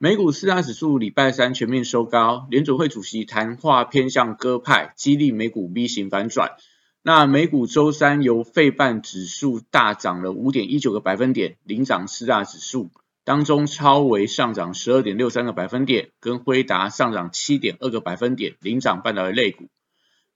美股四大指数礼拜三全面收高，联准会主席谈话偏向鸽派，激励美股 V 型反转。那美股周三由费半指数大涨了五点一九个百分点，领涨四大指数，当中超微上涨十二点六三个百分点，跟辉达上涨七点二个百分点，领涨半导体类股。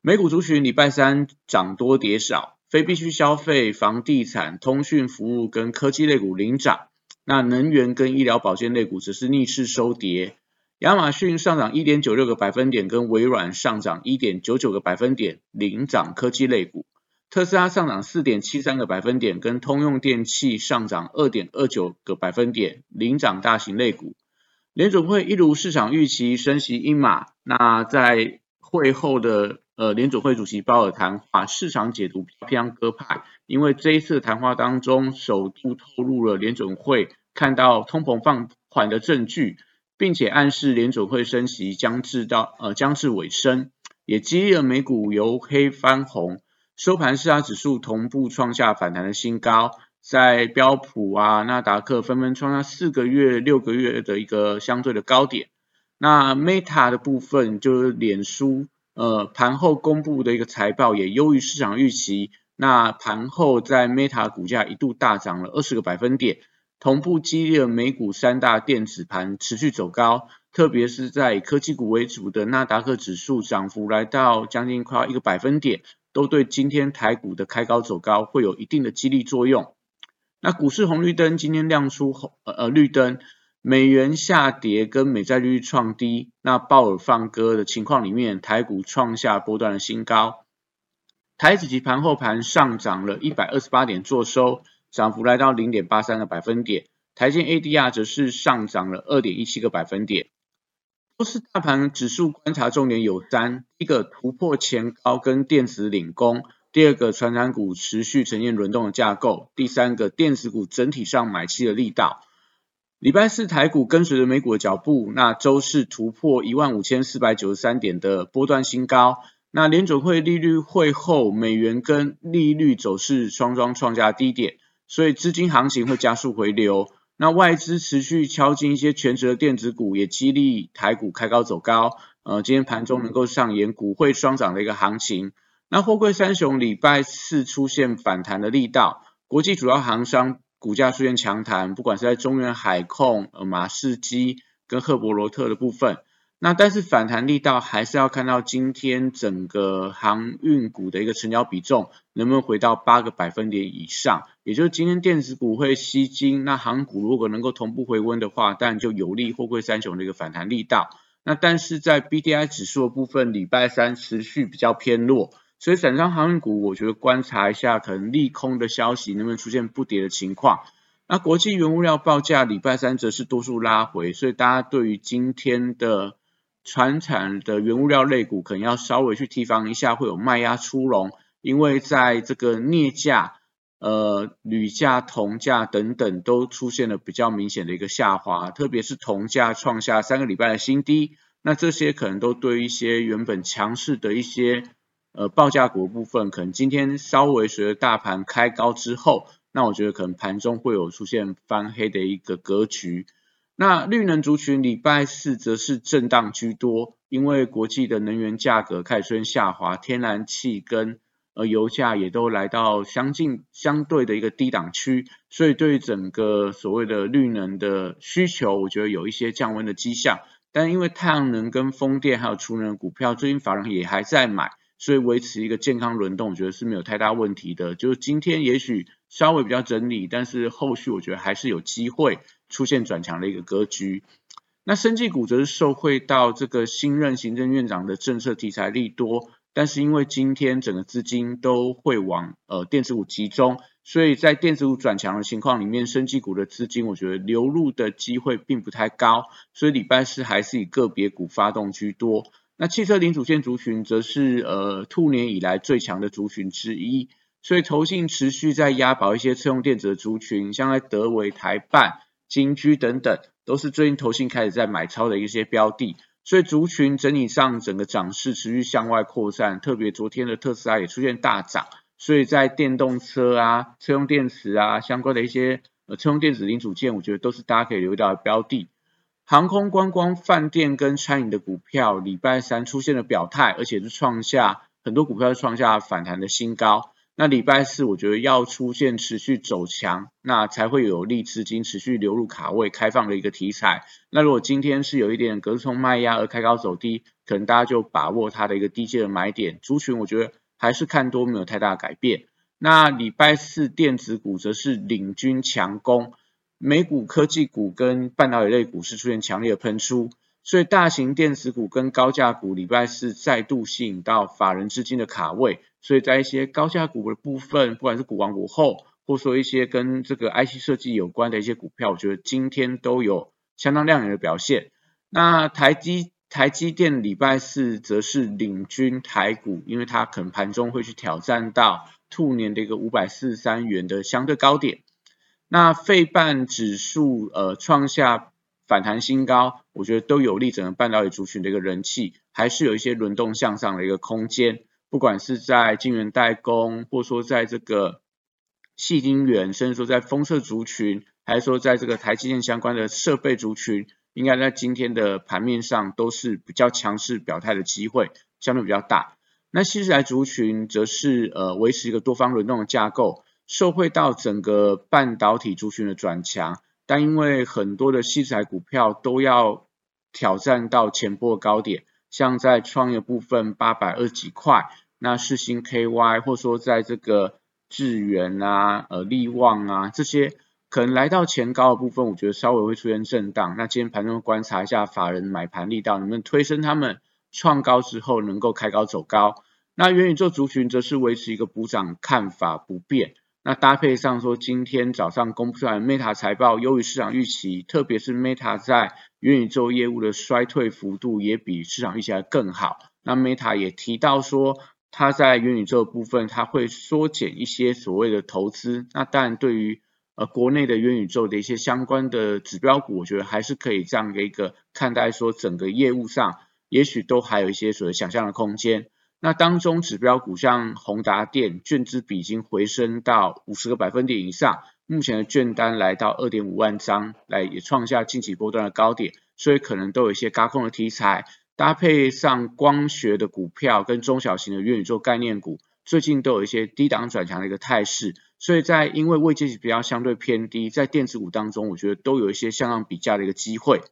美股族群礼拜三涨多跌少。非必需消费、房地产、通讯服务跟科技类股领涨，那能源跟医疗保健类股则是逆势收跌。亚马逊上涨一点九六个百分点，跟微软上涨一点九九个百分点，领涨科技类股。特斯拉上涨四点七三个百分点，跟通用电气上涨二点二九个百分点，领涨大型类股。联总会一如市场预期升息一码，那在会后的。呃，联总会主席鲍尔谈话，市场解读偏向鸽派，因为这一次谈话当中，首度透露了联总会看到通膨放缓的证据，并且暗示联总会升息将至到呃将至尾声，也激励了美股由黑翻红，收盘四大指数同步创下反弹的新高，在标普啊、纳达克纷纷创下四个月、六个月的一个相对的高点，那 Meta 的部分就是脸书。呃，盘后公布的一个财报也优于市场预期，那盘后在 Meta 股价一度大涨了二十个百分点，同步激励了美股三大电子盘持续走高，特别是在科技股为主的纳达克指数涨幅来到将近快要一个百分点，都对今天台股的开高走高会有一定的激励作用。那股市红绿灯今天亮出红呃绿灯。美元下跌跟美债利率创低，那鲍尔放歌的情况里面，台股创下波段的新高。台指期盘后盘上涨了一百二十八点，做收，涨幅来到零点八三个百分点。台积 ADR 则是上涨了二点一七个百分点。都是大盘指数观察重点有三：一个突破前高跟电子领攻；第二个传染股持续呈现轮动的架构；第三个电子股整体上买气的力道。礼拜四台股跟随着美股的脚步，那周四突破一万五千四百九十三点的波段新高。那联准会利率会后，美元跟利率走势双双创下低点，所以资金行情会加速回流。那外资持续敲进一些全值的电子股，也激励台股开高走高。呃，今天盘中能够上演股汇双涨的一个行情。那货柜三雄礼拜四出现反弹的力道，国际主要行商。股价出现强弹，不管是在中原海控、呃马士基跟赫伯罗特的部分，那但是反弹力道还是要看到今天整个航运股的一个成交比重能不能回到八个百分点以上，也就是今天电子股会吸金，那航股如果能够同步回温的话，当然就有利货柜三雄的一个反弹力道。那但是在 B D I 指数的部分，礼拜三持续比较偏弱。所以，散装航运股，我觉得观察一下，可能利空的消息能不能出现不跌的情况。那国际原物料报价礼拜三则是多数拉回，所以大家对于今天的船产的原物料类股，可能要稍微去提防一下，会有卖压出笼。因为在这个镍价、呃铝价、铜价等等都出现了比较明显的一个下滑，特别是铜价创下三个礼拜的新低，那这些可能都对一些原本强势的一些。呃，报价股部分可能今天稍微随着大盘开高之后，那我觉得可能盘中会有出现翻黑的一个格局。那绿能族群礼拜四则是震荡居多，因为国际的能源价格开始出现下滑，天然气跟呃油价也都来到相近相对的一个低档区，所以对整个所谓的绿能的需求，我觉得有一些降温的迹象。但因为太阳能跟风电还有储能股票，最近法人也还在买。所以维持一个健康轮动，我觉得是没有太大问题的。就是今天也许稍微比较整理，但是后续我觉得还是有机会出现转强的一个格局。那生技股则是受惠到这个新任行政院长的政策题材利多，但是因为今天整个资金都会往呃电子股集中，所以在电子股转强的情况里面，生技股的资金我觉得流入的机会并不太高，所以礼拜四还是以个别股发动居多。那汽车零组件族群则是呃兔年以来最强的族群之一，所以投信持续在押宝一些车用电子的族群，像在德维、台办、金居等等，都是最近投信开始在买超的一些标的。所以族群整体上整个涨势持续向外扩散，特别昨天的特斯拉也出现大涨，所以在电动车啊、车用电池啊相关的一些呃车用电子零组件，我觉得都是大家可以留意到的标的。航空、观光、饭店跟餐饮的股票，礼拜三出现了表态，而且是创下很多股票创下反弹的新高。那礼拜四我觉得要出现持续走强，那才会有利资金持续流入卡位开放的一个题材。那如果今天是有一点隔空卖压而开高走低，可能大家就把握它的一个低阶的买点。族群我觉得还是看多没有太大改变。那礼拜四电子股则是领军强攻。美股科技股跟半导体类股是出现强烈的喷出，所以大型电子股跟高价股礼拜四再度吸引到法人资金的卡位，所以在一些高价股的部分，不管是股王股后，或说一些跟这个 IC 设计有关的一些股票，我觉得今天都有相当亮眼的表现。那台积台积电礼拜四则是领军台股，因为它可能盘中会去挑战到兔年的一个五百四十三元的相对高点。那费半指数呃创下反弹新高，我觉得都有利整个半导体族群的一个人气，还是有一些轮动向上的一个空间。不管是在晶圆代工，或说在这个细晶圆，甚至说在封测族群，还是说在这个台积电相关的设备族群，应该在今天的盘面上都是比较强势表态的机会，相对比较大。那新时代族群则是呃维持一个多方轮动的架构。受惠到整个半导体族群的转强，但因为很多的细材股票都要挑战到前波高点，像在创业部分八百二十几块，那世星 KY 或说在这个智源啊、呃利旺啊这些，可能来到前高的部分，我觉得稍微会出现震荡。那今天盘中观察一下法人买盘力道能不能推升他们创高之后能够开高走高。那元宇宙族群则是维持一个补涨看法不变。那搭配上说，今天早上公布出来 Meta 财报优于市场预期，特别是 Meta 在元宇宙业务的衰退幅度也比市场预期还更好。那 Meta 也提到说，它在元宇宙部分，它会缩减一些所谓的投资。那当然，对于呃国内的元宇宙的一些相关的指标股，我觉得还是可以这样的一个看待，说整个业务上，也许都还有一些所谓想象的空间。那当中指标股像宏达电，券资比已经回升到五十个百分点以上，目前的券单来到二点五万张，来也创下近期波段的高点，所以可能都有一些高空的题材，搭配上光学的股票跟中小型的元宇宙概念股，最近都有一些低档转强的一个态势，所以在因为位阶比较相对偏低，在电子股当中，我觉得都有一些向上比价的一个机会。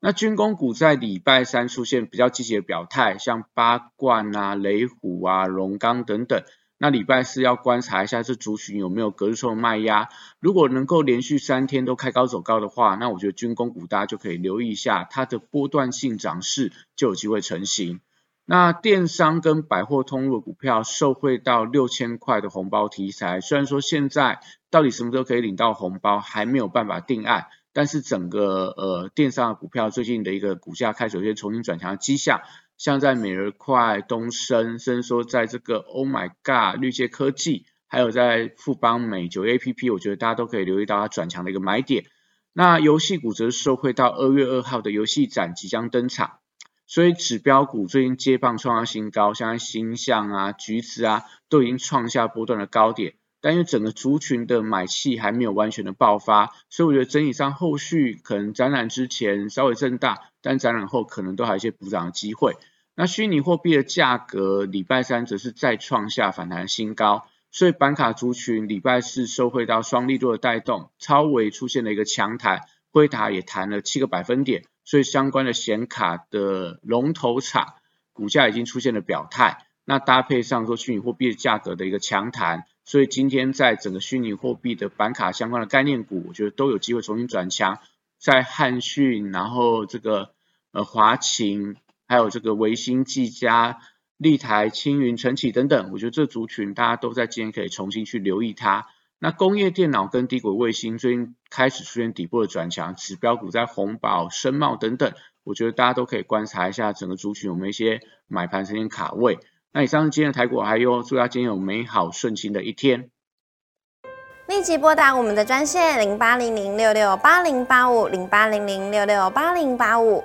那军工股在礼拜三出现比较积极的表态，像八冠啊、雷虎啊、龙钢等等。那礼拜四要观察一下这族群有没有隔日冲卖压，如果能够连续三天都开高走高的话，那我觉得军工股大家就可以留意一下它的波段性涨势就有机会成型。那电商跟百货通路股票受惠到六千块的红包题材，虽然说现在到底什么时候可以领到红包还没有办法定案。但是整个呃电商的股票最近的一个股价开始有些重新转强的迹象，像在美日快、东升，甚至说在这个 Oh My God、绿界科技，还有在富邦美酒 A P P，我觉得大家都可以留意到它转强的一个买点。那游戏股则是受惠到二月二号的游戏展即将登场，所以指标股最近接棒创下新高，像星象啊、橘子啊，都已经创下波段的高点。但因为整个族群的买气还没有完全的爆发，所以我觉得整体上后续可能展览之前稍微震荡，但展览后可能都还有一些补涨的机会。那虚拟货币的价格礼拜三则是再创下反弹新高，所以板卡族群礼拜四收回到双利多的带动，超维出现了一个强弹，辉达也弹了七个百分点，所以相关的显卡的龙头厂股价已经出现了表态。那搭配上说虚拟货币的价格的一个强弹。所以今天在整个虚拟货币的板卡相关的概念股，我觉得都有机会重新转强。在汉讯，然后这个呃华勤，还有这个维新、技嘉、立台、青云、晨起等等，我觉得这族群大家都在今天可以重新去留意它。那工业电脑跟低轨卫星最近开始出现底部的转强，指标股在红宝、深茂等等，我觉得大家都可以观察一下整个族群有没有一些买盘时间卡位。那以上是今天的台股，还有祝大家今天有美好顺心的一天。立即拨打我们的专线零八零零六六八零八五零八零零六六八零八五。